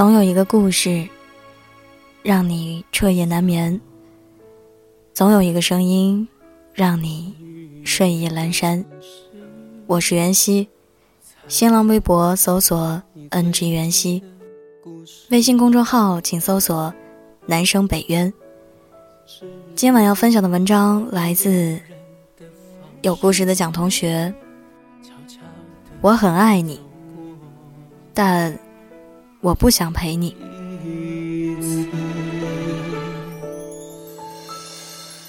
总有一个故事，让你彻夜难眠；总有一个声音，让你睡意阑珊。我是袁熙，新浪微博搜索 “ng 袁熙”，微信公众号请搜索“南生北渊”。今晚要分享的文章来自有故事的蒋同学。我很爱你，但。我不想陪你。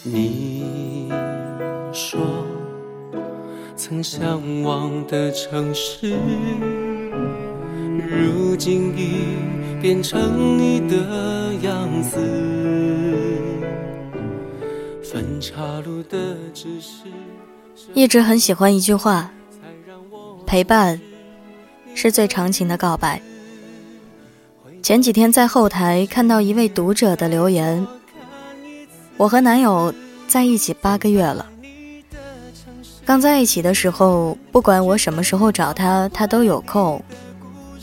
你说曾向往的城市，如今已变成你的样子。分岔路的只是一直很喜欢一句话：陪伴是最长情的告白。前几天在后台看到一位读者的留言：“我和男友在一起八个月了。刚在一起的时候，不管我什么时候找他，他都有空。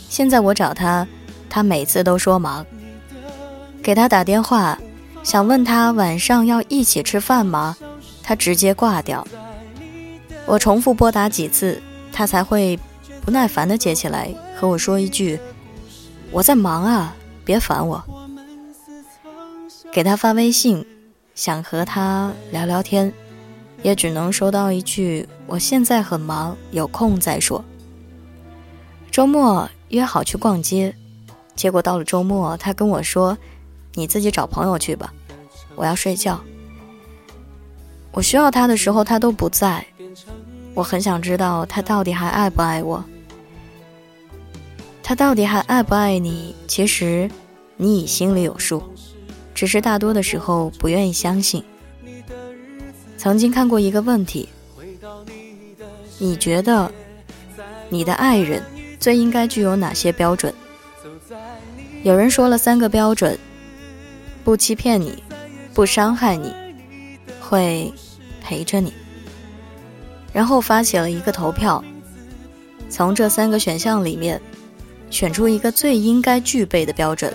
现在我找他，他每次都说忙。给他打电话，想问他晚上要一起吃饭吗？他直接挂掉。我重复拨打几次，他才会不耐烦地接起来和我说一句。”我在忙啊，别烦我。给他发微信，想和他聊聊天，也只能收到一句“我现在很忙，有空再说”。周末约好去逛街，结果到了周末，他跟我说：“你自己找朋友去吧，我要睡觉。”我需要他的时候，他都不在。我很想知道他到底还爱不爱我。他到底还爱不爱你？其实，你已心里有数，只是大多的时候不愿意相信。曾经看过一个问题：你觉得你的爱人最应该具有哪些标准？有人说了三个标准：不欺骗你，不伤害你，会陪着你。然后发起了一个投票，从这三个选项里面。选出一个最应该具备的标准。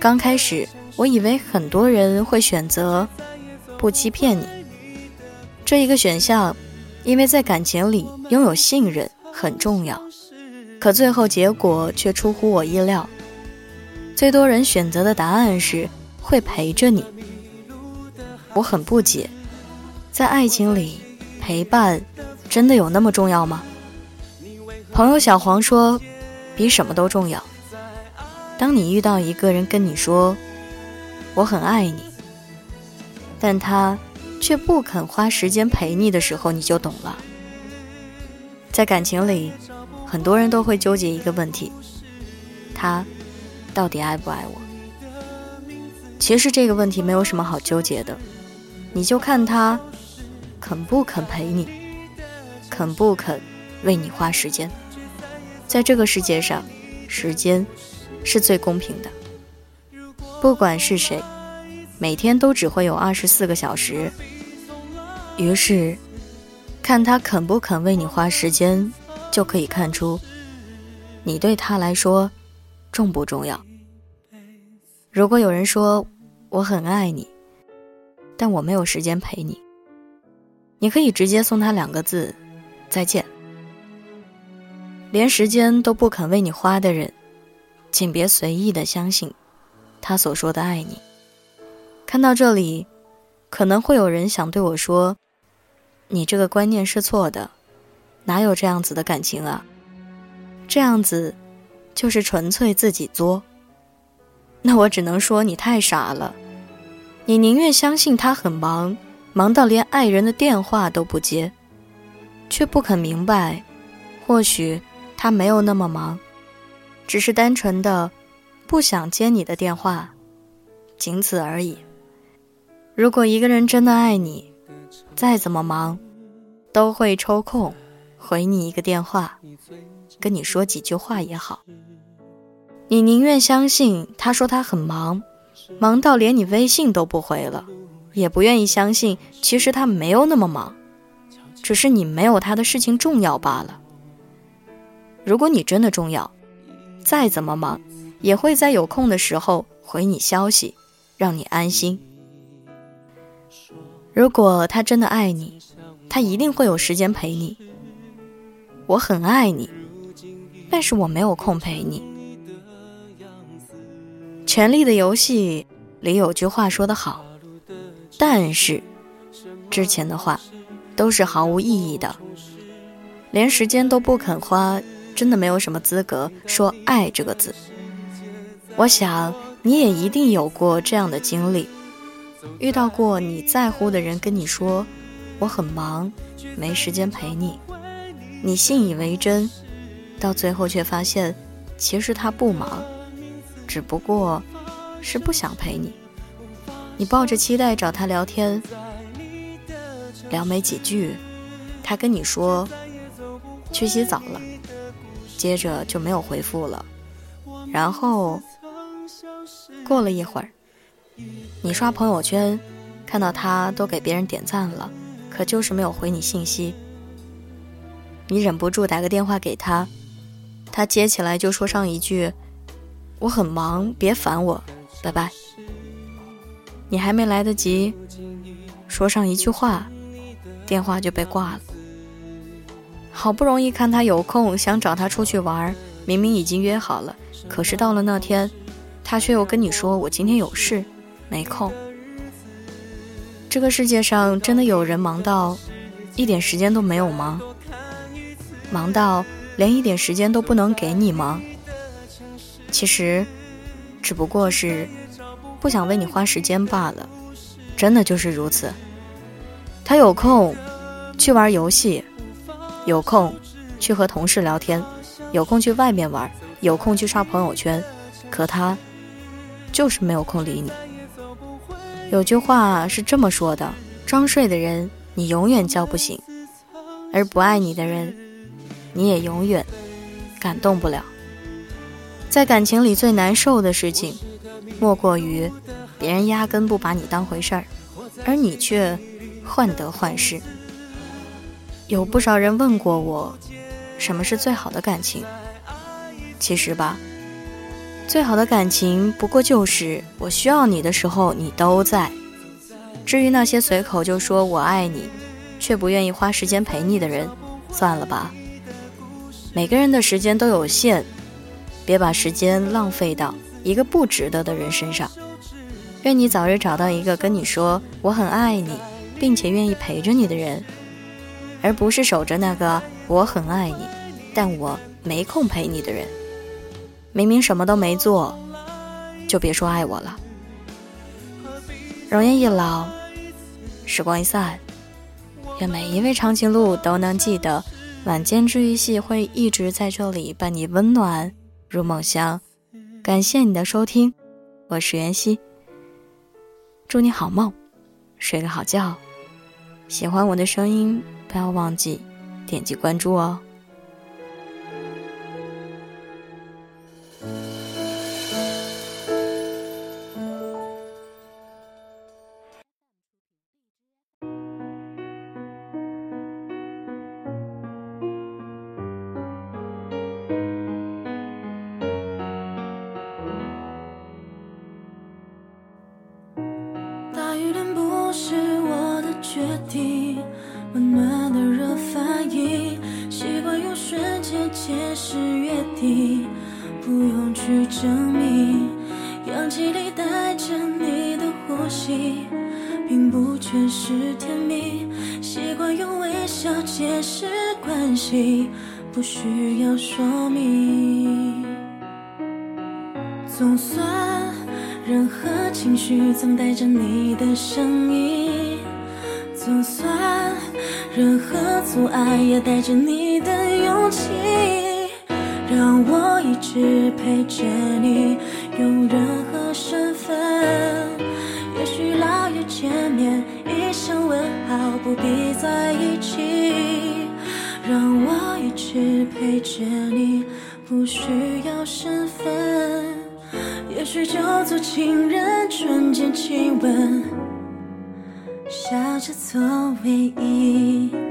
刚开始，我以为很多人会选择不欺骗你这一个选项，因为在感情里拥有信任很重要。可最后结果却出乎我意料，最多人选择的答案是会陪着你。我很不解，在爱情里，陪伴真的有那么重要吗？朋友小黄说。比什么都重要。当你遇到一个人跟你说“我很爱你”，但他却不肯花时间陪你的时候，你就懂了。在感情里，很多人都会纠结一个问题：他到底爱不爱我？其实这个问题没有什么好纠结的，你就看他肯不肯陪你，肯不肯为你花时间。在这个世界上，时间是最公平的。不管是谁，每天都只会有二十四个小时。于是，看他肯不肯为你花时间，就可以看出你对他来说重不重要。如果有人说我很爱你，但我没有时间陪你，你可以直接送他两个字：再见。连时间都不肯为你花的人，请别随意的相信他所说的爱你。看到这里，可能会有人想对我说：“你这个观念是错的，哪有这样子的感情啊？这样子就是纯粹自己作。”那我只能说你太傻了。你宁愿相信他很忙，忙到连爱人的电话都不接，却不肯明白，或许。他没有那么忙，只是单纯的不想接你的电话，仅此而已。如果一个人真的爱你，再怎么忙，都会抽空回你一个电话，跟你说几句话也好。你宁愿相信他说他很忙，忙到连你微信都不回了，也不愿意相信其实他没有那么忙，只是你没有他的事情重要罢了。如果你真的重要，再怎么忙，也会在有空的时候回你消息，让你安心。如果他真的爱你，他一定会有时间陪你。我很爱你，但是我没有空陪你。《权力的游戏》里有句话说得好，但是之前的话都是毫无意义的，连时间都不肯花，真的没有什么资格说爱这个字。我想你也一定有过这样的经历，遇到过你在乎的人跟你说我很忙，没时间陪你。你信以为真，到最后却发现，其实他不忙，只不过是不想陪你。你抱着期待找他聊天，聊没几句，他跟你说去洗澡了，接着就没有回复了。然后过了一会儿，你刷朋友圈，看到他都给别人点赞了，可就是没有回你信息。你忍不住打个电话给他，他接起来就说上一句：“我很忙，别烦我，拜拜。”你还没来得及说上一句话，电话就被挂了。好不容易看他有空，想找他出去玩，明明已经约好了，可是到了那天，他却又跟你说：“我今天有事，没空。”这个世界上真的有人忙到一点时间都没有吗？忙到连一点时间都不能给你吗？其实，只不过是不想为你花时间罢了，真的就是如此。他有空去玩游戏，有空去和同事聊天，有空去外面玩，有空去刷朋友圈，可他就是没有空理你。有句话是这么说的：装睡的人你永远叫不醒，而不爱你的人。你也永远感动不了。在感情里最难受的事情，莫过于别人压根不把你当回事儿，而你却患得患失。有不少人问过我，什么是最好的感情？其实吧，最好的感情不过就是我需要你的时候你都在。至于那些随口就说我爱你，却不愿意花时间陪你的人，算了吧。每个人的时间都有限，别把时间浪费到一个不值得的人身上。愿你早日找到一个跟你说我很爱你，并且愿意陪着你的人，而不是守着那个我很爱你，但我没空陪你的人。明明什么都没做，就别说爱我了。容颜一老，时光一散，愿每一位长颈鹿都能记得。晚间治愈系会一直在这里伴你温暖入梦乡，感谢你的收听，我是袁熙，祝你好梦，睡个好觉。喜欢我的声音，不要忘记点击关注哦。决定温暖的热反应，习惯用瞬间解释约定，不用去证明。氧气里带着你的呼吸，并不全是甜蜜。习惯用微笑解释关系，不需要说明。总算，任何情绪总带着你的声音。就算，任何阻碍也带着你的勇气，让我一直陪着你，用任何身份。也许老友见面一声问好，不必在一起。让我一直陪着你，不需要身份。也许就做情人，瞬间亲吻。笑着做唯一。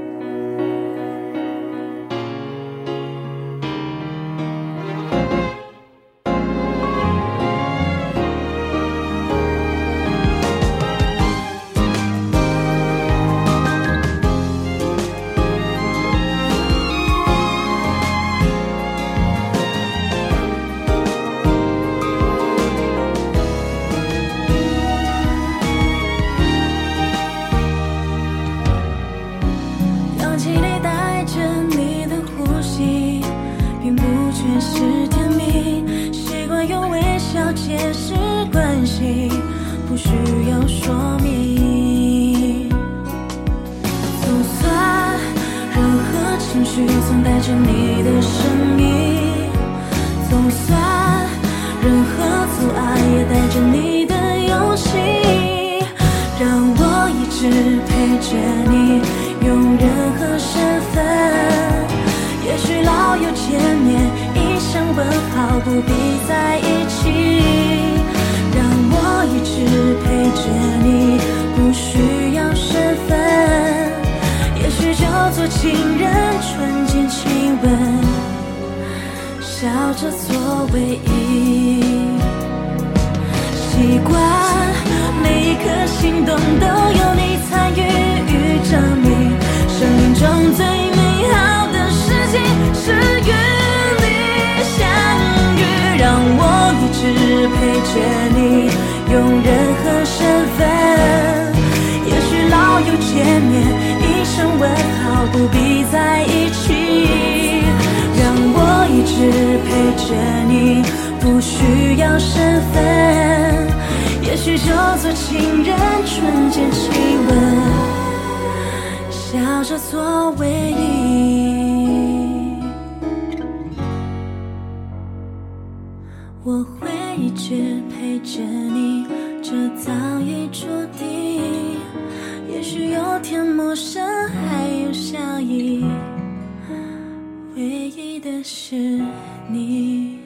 着你的声音，总算任何阻碍也带着你的勇气，让我一直陪着你，用任何身份。也许老友见面，一声问好，不必在一起，让我一直陪着你，不需要身份。也许就做情人，吻，笑着做唯一。习惯每一颗心动都有你参与与证明，生命中最美好的事情是与你相遇，让我一直陪着你，用任何身份。也许老友见面。一声问好，不必在一起。一直陪着你，不需要身份。也许就做情人，纯洁亲吻，笑着做唯一。我会一直陪着你，这早已注定。也许有天陌生，还有笑意，唯一的是你。